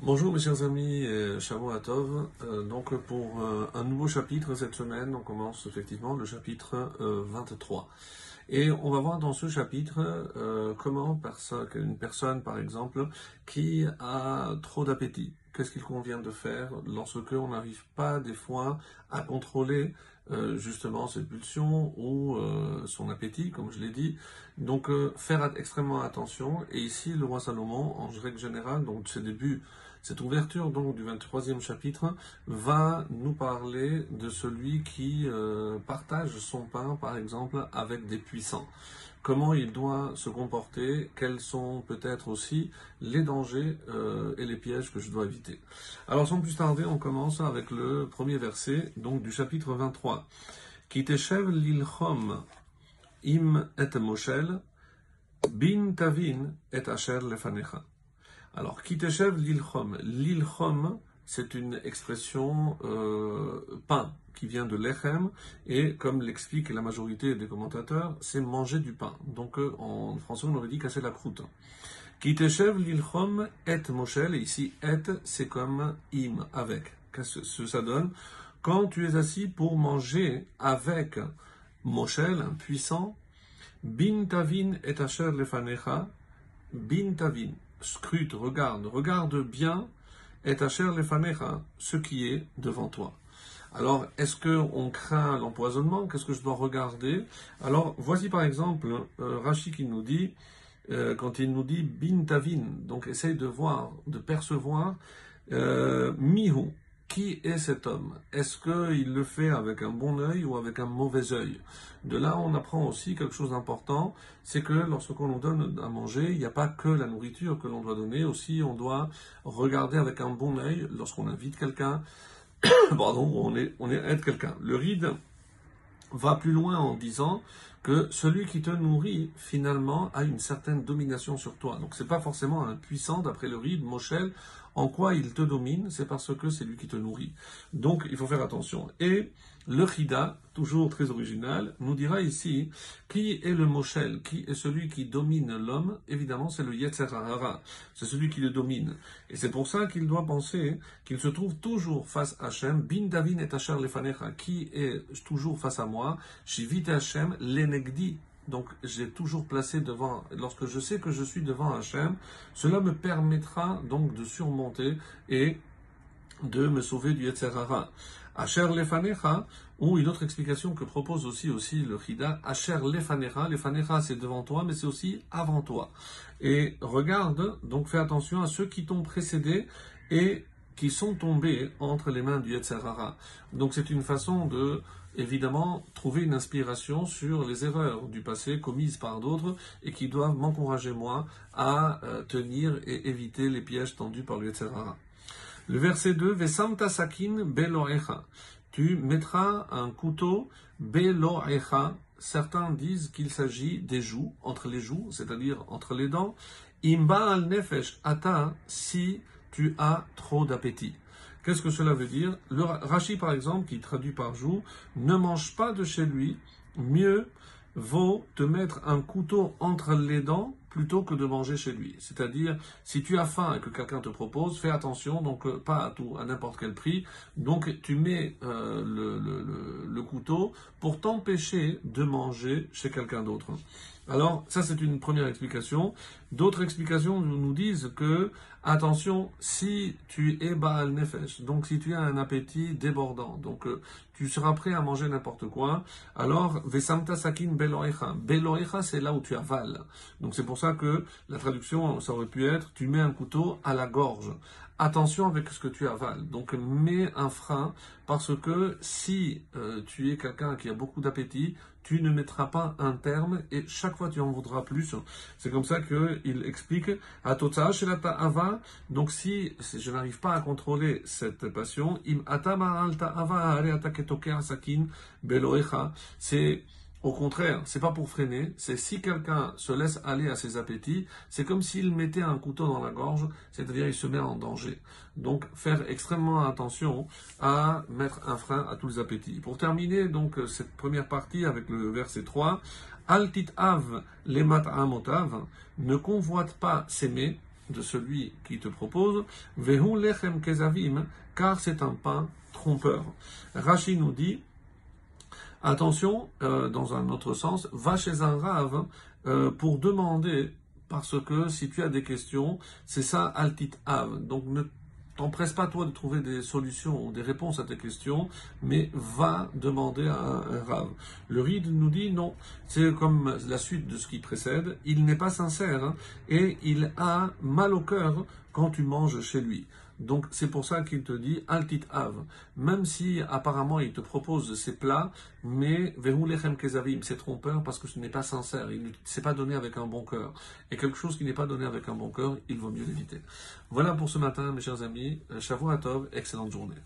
Bonjour mes chers amis, Shavu Atov. Euh, donc pour euh, un nouveau chapitre cette semaine, on commence effectivement le chapitre 23. Euh, Et on va voir dans ce chapitre comment une personne par exemple qui a trop d'appétit, qu'est-ce qu'il convient de faire lorsque on n'arrive pas des fois à contrôler euh, justement ses pulsions ou euh, son appétit, comme je l'ai dit. Donc euh, faire extrêmement attention. Et ici, le roi Salomon, en règle générale, donc ce début, cette ouverture donc du 23e chapitre, va nous parler de celui qui partage son pain, par exemple, avec des puissants comment il doit se comporter, quels sont peut-être aussi les dangers euh, et les pièges que je dois éviter. Alors sans plus tarder, on commence avec le premier verset donc du chapitre 23. Kiteshev lilchom im et moshel bin tavin et asher lefanecha. Alors kiteshev lilchom, lilchom c'est une expression euh, pain qui vient de lechem et comme l'explique la majorité des commentateurs, c'est manger du pain. Donc euh, en français on aurait dit casser la croûte. Kiteshev lilchom et moshel, et ici et c'est comme im, avec. Qu'est-ce que ça donne? Quand tu es assis pour manger avec moshel, un puissant, bin tavin et asher lefanecha, bin tavin, scrute, regarde, regarde bien et Asher lefanecha, ce qui est devant toi. Alors, est-ce qu'on craint l'empoisonnement? Qu'est-ce que je dois regarder? Alors, voici par exemple euh, Rachid qui nous dit, euh, quand il nous dit bin tavin, donc essaye de voir, de percevoir euh, mihu, qui est cet homme? Est-ce qu'il le fait avec un bon œil ou avec un mauvais œil? De là, on apprend aussi quelque chose d'important, c'est que lorsqu'on nous donne à manger, il n'y a pas que la nourriture que l'on doit donner, aussi on doit regarder avec un bon œil lorsqu'on invite quelqu'un, pardon, on est, on est quelqu'un. Le ride va plus loin en disant que celui qui te nourrit, finalement, a une certaine domination sur toi. Donc, c'est pas forcément un puissant, d'après le ride, Moshel, en quoi il te domine, c'est parce que c'est lui qui te nourrit. Donc, il faut faire attention. Et le Chida, toujours très original, nous dira ici qui est le Moshel, qui est celui qui domine l'homme? Évidemment, c'est le Yetzer c'est celui qui le domine. Et c'est pour ça qu'il doit penser qu'il se trouve toujours face à Hachem, bin Davin et Asher lefanecha, qui est toujours face à moi, Shivit Hachem, donc j'ai toujours placé devant, lorsque je sais que je suis devant Hachem, cela me permettra donc de surmonter et de me sauver du Yetzerara. Asher lefanecha, ou une autre explication que propose aussi, aussi le Chida, Asher lefanecha, lefanecha c'est devant toi, mais c'est aussi avant toi. Et regarde, donc fais attention à ceux qui t'ont précédé et qui sont tombés entre les mains du Yetzerara. Donc c'est une façon de évidemment trouver une inspiration sur les erreurs du passé commises par d'autres et qui doivent m'encourager moi à euh, tenir et éviter les pièges tendus par le Yetzerara. Le verset 2, Vesamta sakin beloecha. Tu mettras un couteau beloecha. Certains disent qu'il s'agit des joues, entre les joues, c'est-à-dire entre les dents. Imba al nefesh ata si tu as trop d'appétit. Qu'est-ce que cela veut dire? Le Rashi, par exemple, qui traduit par jour, ne mange pas de chez lui, mieux vaut te mettre un couteau entre les dents plutôt que de manger chez lui. C'est-à-dire, si tu as faim et que quelqu'un te propose, fais attention, donc euh, pas à tout, à n'importe quel prix. Donc tu mets euh, le, le, couteau pour t'empêcher de manger chez quelqu'un d'autre. Alors, ça c'est une première explication. D'autres explications nous disent que, attention, si tu es Baal Nefesh, donc si tu as un appétit débordant, donc euh, tu seras prêt à manger n'importe quoi, alors Vesamta Sakin Beloecha. Beloecha, c'est là où tu avales. Donc c'est pour ça que la traduction, ça aurait pu être, tu mets un couteau à la gorge attention avec ce que tu avales. Donc mets un frein parce que si euh, tu es quelqu'un qui a beaucoup d'appétit, tu ne mettras pas un terme et chaque fois tu en voudras plus. C'est comme ça qu'il explique à ava. Donc si je n'arrive pas à contrôler cette passion, im c'est au contraire, c'est pas pour freiner, c'est si quelqu'un se laisse aller à ses appétits, c'est comme s'il mettait un couteau dans la gorge, c'est-à-dire il se met en danger. Donc faire extrêmement attention à mettre un frein à tous les appétits. Pour terminer donc cette première partie avec le verset 3, Altit av lemat amotav, ne convoite pas s'aimer, de celui qui te propose, Vehu lechem kezavim, car c'est un pain trompeur. Rachid nous dit, attention, euh, dans un autre sens, va chez un rave euh, pour demander, parce que si tu as des questions, c'est ça altit av. Donc ne t'empresse pas toi de trouver des solutions ou des réponses à tes questions, mais va demander à un, rave. Le ride nous dit non, c'est comme la suite de ce qui précède, il n'est pas sincère hein, et il a mal au cœur quand tu manges chez lui. Donc c'est pour ça qu'il te dit altit av. Même si apparemment il te propose ces plats, mais lechem kezavim, c'est trompeur parce que ce n'est pas sincère. Il ne s'est pas donné avec un bon cœur. Et quelque chose qui n'est pas donné avec un bon cœur, il vaut mieux l'éviter. Voilà pour ce matin, mes chers amis. Shavuot Tov, excellente journée.